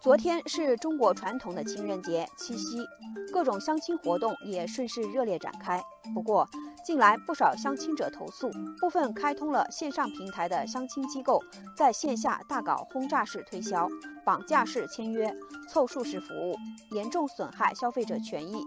昨天是中国传统的情人节七夕，各种相亲活动也顺势热烈展开。不过，近来不少相亲者投诉，部分开通了线上平台的相亲机构在线下大搞轰炸式推销、绑架式签约、凑数式服务，严重损害消费者权益。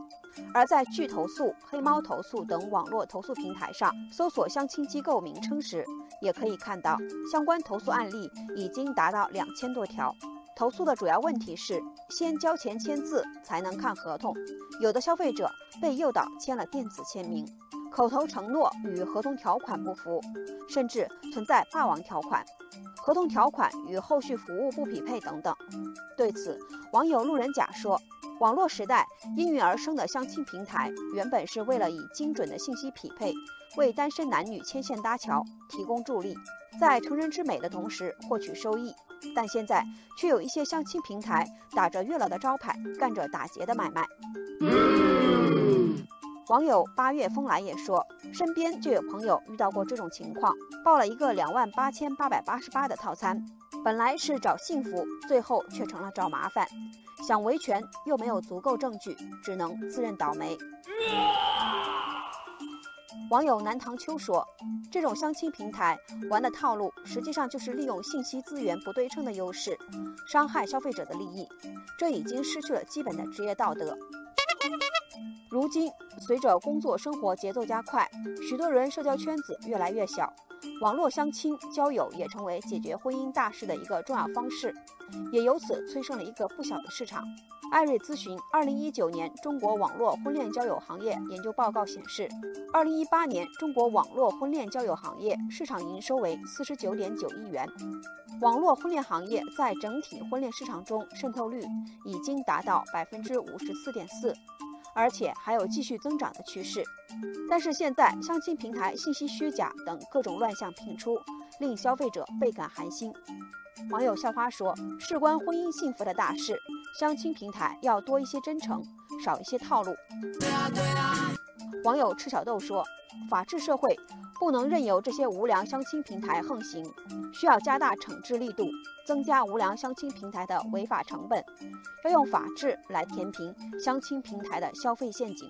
而在聚投诉、黑猫投诉等网络投诉平台上搜索相亲机构名称时，也可以看到相关投诉案例已经达到两千多条。投诉的主要问题是，先交钱签字才能看合同，有的消费者被诱导签了电子签名，口头承诺与合同条款不符，甚至存在霸王条款，合同条款与后续服务不匹配等等。对此，网友路人甲说：“网络时代应运而生的相亲平台，原本是为了以精准的信息匹配，为单身男女牵线搭桥，提供助力，在成人之美的同时获取收益。”但现在却有一些相亲平台打着月老的招牌，干着打劫的买卖。网友八月风来也说，身边就有朋友遇到过这种情况，报了一个两万八千八百八十八的套餐，本来是找幸福，最后却成了找麻烦，想维权又没有足够证据，只能自认倒霉。网友南唐秋说：“这种相亲平台玩的套路，实际上就是利用信息资源不对称的优势，伤害消费者的利益。这已经失去了基本的职业道德。如今，随着工作生活节奏加快，许多人社交圈子越来越小，网络相亲交友也成为解决婚姻大事的一个重要方式，也由此催生了一个不小的市场。”艾瑞咨询二零一九年中国网络婚恋交友行业研究报告显示，二零一八年中国网络婚恋交友行业市场营收为四十九点九亿元，网络婚恋行业在整体婚恋市场中渗透率已经达到百分之五十四点四，而且还有继续增长的趋势。但是现在相亲平台信息虚假等各种乱象频出，令消费者倍感寒心。网友校花说：“事关婚姻幸福的大事，相亲平台要多一些真诚，少一些套路。”网友赤小豆说：“法治社会不能任由这些无良相亲平台横行，需要加大惩治力度，增加无良相亲平台的违法成本，要用法治来填平相亲平台的消费陷阱。”